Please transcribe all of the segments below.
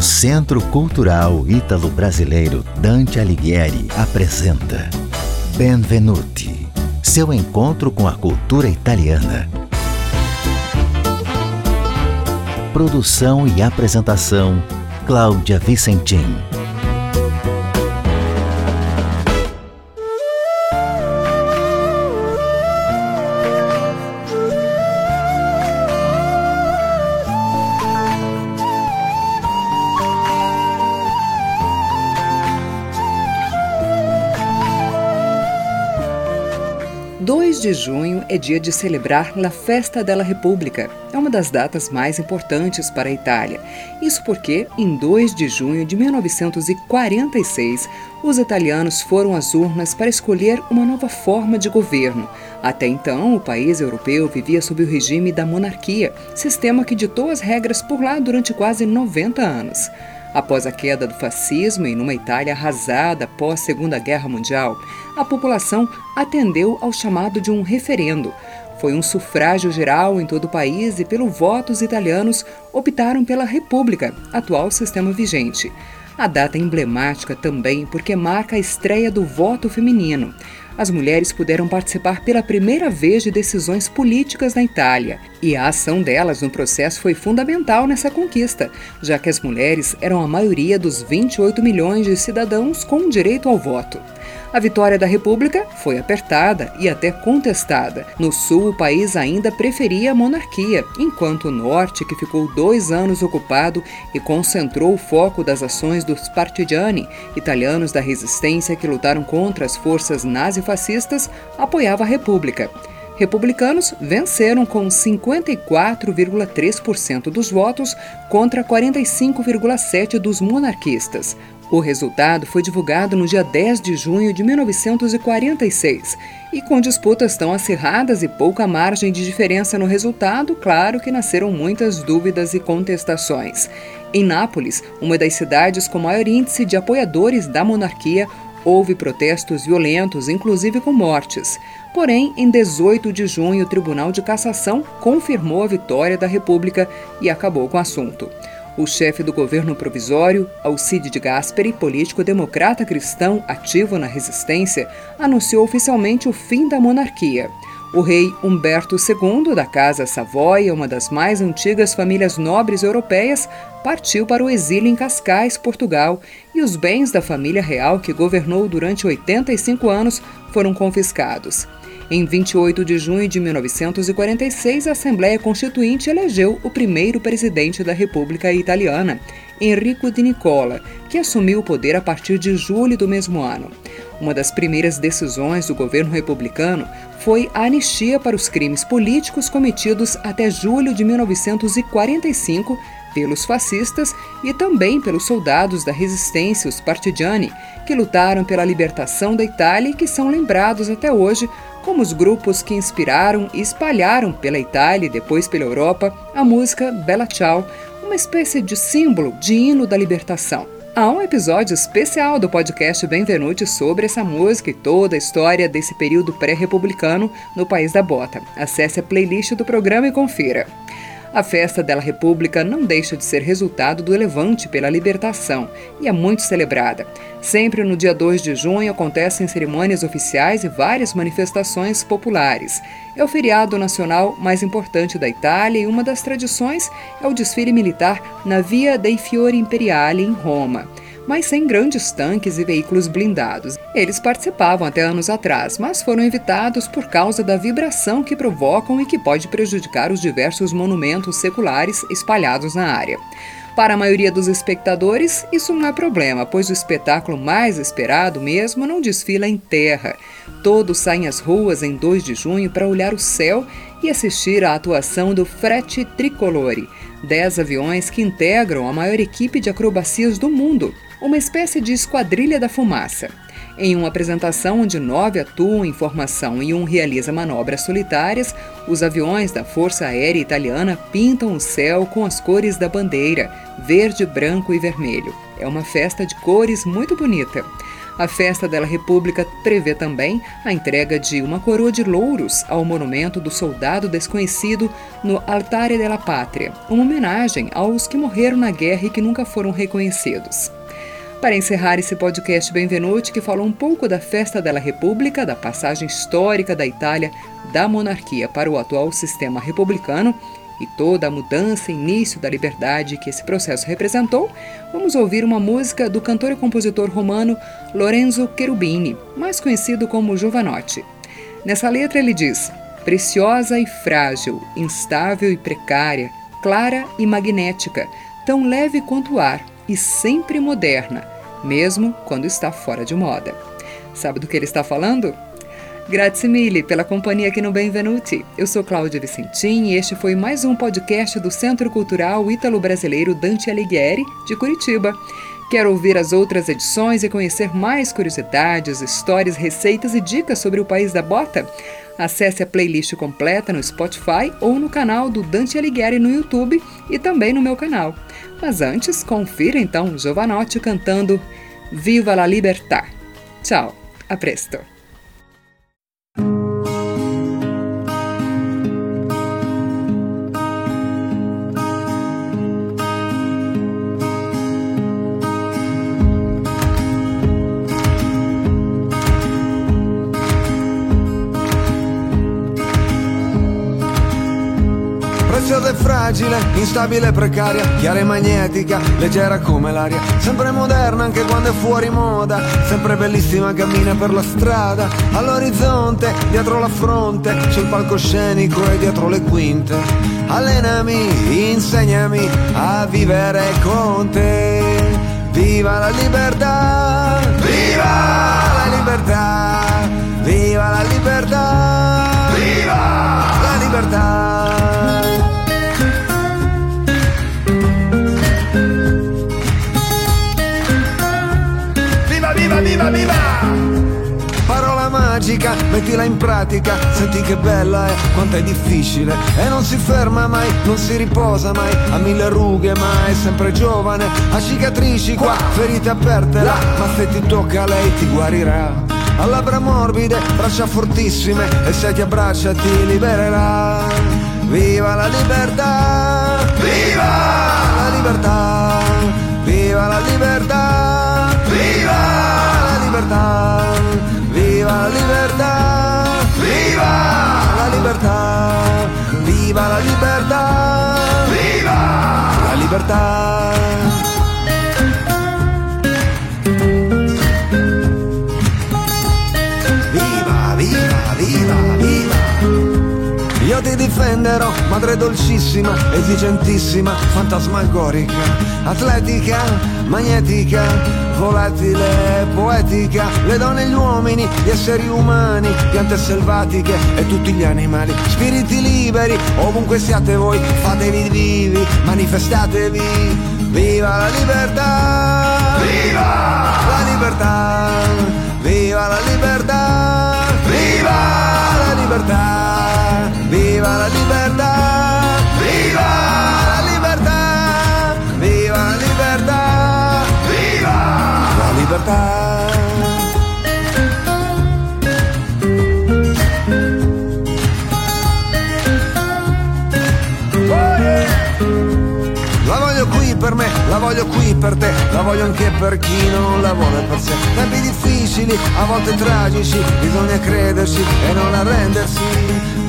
O Centro Cultural Ítalo-Brasileiro Dante Alighieri apresenta Benvenuti, seu encontro com a cultura italiana. Produção e apresentação Cláudia Vicentim. 2 de junho é dia de celebrar a Festa della República. É uma das datas mais importantes para a Itália. Isso porque, em 2 de junho de 1946, os italianos foram às urnas para escolher uma nova forma de governo. Até então, o país europeu vivia sob o regime da monarquia, sistema que ditou as regras por lá durante quase 90 anos. Após a queda do fascismo e numa Itália arrasada após a Segunda Guerra Mundial, a população atendeu ao chamado de um referendo. Foi um sufrágio geral em todo o país e, pelo voto, os italianos optaram pela República, atual sistema vigente. A data é emblemática também porque marca a estreia do voto feminino as mulheres puderam participar pela primeira vez de decisões políticas na Itália, e a ação delas no processo foi fundamental nessa conquista, já que as mulheres eram a maioria dos 28 milhões de cidadãos com direito ao voto. A vitória da República foi apertada e até contestada. No sul, o país ainda preferia a monarquia, enquanto o norte, que ficou dois anos ocupado e concentrou o foco das ações dos partigiani, italianos da resistência que lutaram contra as forças nazifascistas, apoiava a República. Republicanos venceram com 54,3% dos votos contra 45,7% dos monarquistas. O resultado foi divulgado no dia 10 de junho de 1946 e, com disputas tão acirradas e pouca margem de diferença no resultado, claro que nasceram muitas dúvidas e contestações. Em Nápoles, uma das cidades com maior índice de apoiadores da monarquia, houve protestos violentos, inclusive com mortes. Porém, em 18 de junho, o Tribunal de Cassação confirmou a vitória da República e acabou com o assunto. O chefe do governo provisório, Alcide de Gasperi, político democrata cristão ativo na resistência, anunciou oficialmente o fim da monarquia. O rei Humberto II, da Casa Savoia, uma das mais antigas famílias nobres europeias, partiu para o exílio em Cascais, Portugal, e os bens da família real, que governou durante 85 anos, foram confiscados. Em 28 de junho de 1946, a Assembleia Constituinte elegeu o primeiro presidente da República Italiana, Enrico Di Nicola, que assumiu o poder a partir de julho do mesmo ano. Uma das primeiras decisões do governo republicano foi a anistia para os crimes políticos cometidos até julho de 1945 pelos fascistas e também pelos soldados da resistência, os partigiani, que lutaram pela libertação da Itália e que são lembrados até hoje como os grupos que inspiraram e espalharam pela Itália e depois pela Europa a música Bella Ciao, uma espécie de símbolo de hino da libertação. Há um episódio especial do podcast Benvenuti sobre essa música e toda a história desse período pré-republicano no País da Bota. Acesse a playlist do programa e confira. A festa da República não deixa de ser resultado do levante pela libertação e é muito celebrada. Sempre no dia 2 de junho acontecem cerimônias oficiais e várias manifestações populares. É o feriado nacional mais importante da Itália e uma das tradições é o desfile militar na Via dei Fiori Imperiali, em Roma mas sem grandes tanques e veículos blindados. Eles participavam até anos atrás, mas foram evitados por causa da vibração que provocam e que pode prejudicar os diversos monumentos seculares espalhados na área. Para a maioria dos espectadores, isso não é problema, pois o espetáculo mais esperado mesmo não desfila em terra. Todos saem às ruas em 2 de junho para olhar o céu e assistir à atuação do Frete Tricolore, dez aviões que integram a maior equipe de acrobacias do mundo, uma espécie de esquadrilha da fumaça. Em uma apresentação onde nove atuam em formação e um realiza manobras solitárias, os aviões da Força Aérea Italiana pintam o céu com as cores da bandeira, verde, branco e vermelho. É uma festa de cores muito bonita. A festa da República prevê também a entrega de uma coroa de louros ao monumento do soldado desconhecido no Altare della Pátria, uma homenagem aos que morreram na guerra e que nunca foram reconhecidos. Para encerrar esse podcast Benvenuti, que falou um pouco da festa da República, da passagem histórica da Itália da monarquia para o atual sistema republicano e toda a mudança e início da liberdade que esse processo representou, vamos ouvir uma música do cantor e compositor romano Lorenzo Cherubini, mais conhecido como Giovanotti. Nessa letra ele diz: preciosa e frágil, instável e precária, clara e magnética, tão leve quanto o ar e sempre moderna, mesmo quando está fora de moda. Sabe do que ele está falando? Grazie mille pela companhia aqui no Benvenuti. Eu sou Cláudia Vicentim e este foi mais um podcast do Centro Cultural Ítalo-Brasileiro Dante Alighieri, de Curitiba. Quer ouvir as outras edições e conhecer mais curiosidades, histórias, receitas e dicas sobre o país da bota? Acesse a playlist completa no Spotify ou no canal do Dante Alighieri no YouTube e também no meu canal. Mas antes, confira então Giovanotti cantando Viva la Libertà. Tchau, a presto! Fragile, instabile precaria, chiara e magnetica, leggera come l'aria, sempre moderna anche quando è fuori moda, sempre bellissima cammina per la strada, all'orizzonte, dietro la fronte, sul palcoscenico e dietro le quinte. Allenami, insegnami a vivere con te. Viva la libertà! Viva la libertà! Viva la libertà! Viva la libertà! Magica, mettila in pratica, senti che bella è, quanto è difficile e non si ferma mai, non si riposa mai, ha mille rughe ma è sempre giovane, ha cicatrici qua, ferite aperte là, ma se ti tocca lei ti guarirà. Ha labbra morbide, braccia fortissime e se ti abbraccia ti libererà. Viva la libertà! Viva la libertà! Viva la libertà! Viva la libertà! La libertà! Viva la libertà! Viva la libertà! Viva la libertà! Difenderò, madre dolcissima, esigentissima, fantasmagorica, atletica, magnetica, volatile, poetica, le donne e gli uomini, gli esseri umani, piante selvatiche e tutti gli animali, spiriti liberi, ovunque siate voi, fatevi vivi, manifestatevi, viva la libertà! Viva la libertà! Per me, la voglio qui per te, la voglio anche per chi non la vuole per sé. Tempi difficili, a volte tragici, bisogna crederci e non arrendersi.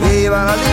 Viva la libertà!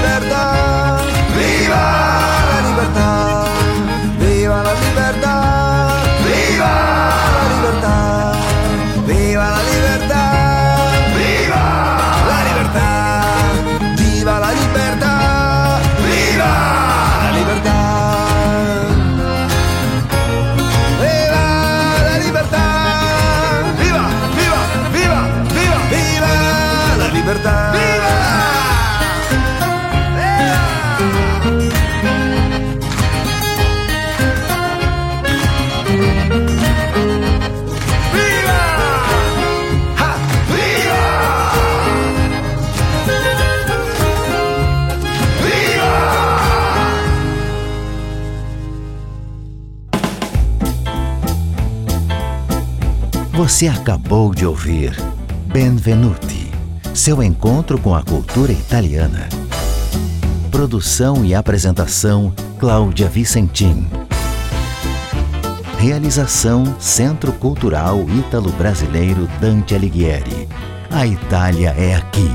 Você acabou de ouvir Benvenuti, seu encontro com a cultura italiana. Produção e apresentação Cláudia Vicentim. Realização Centro Cultural Ítalo Brasileiro Dante Alighieri. A Itália é aqui.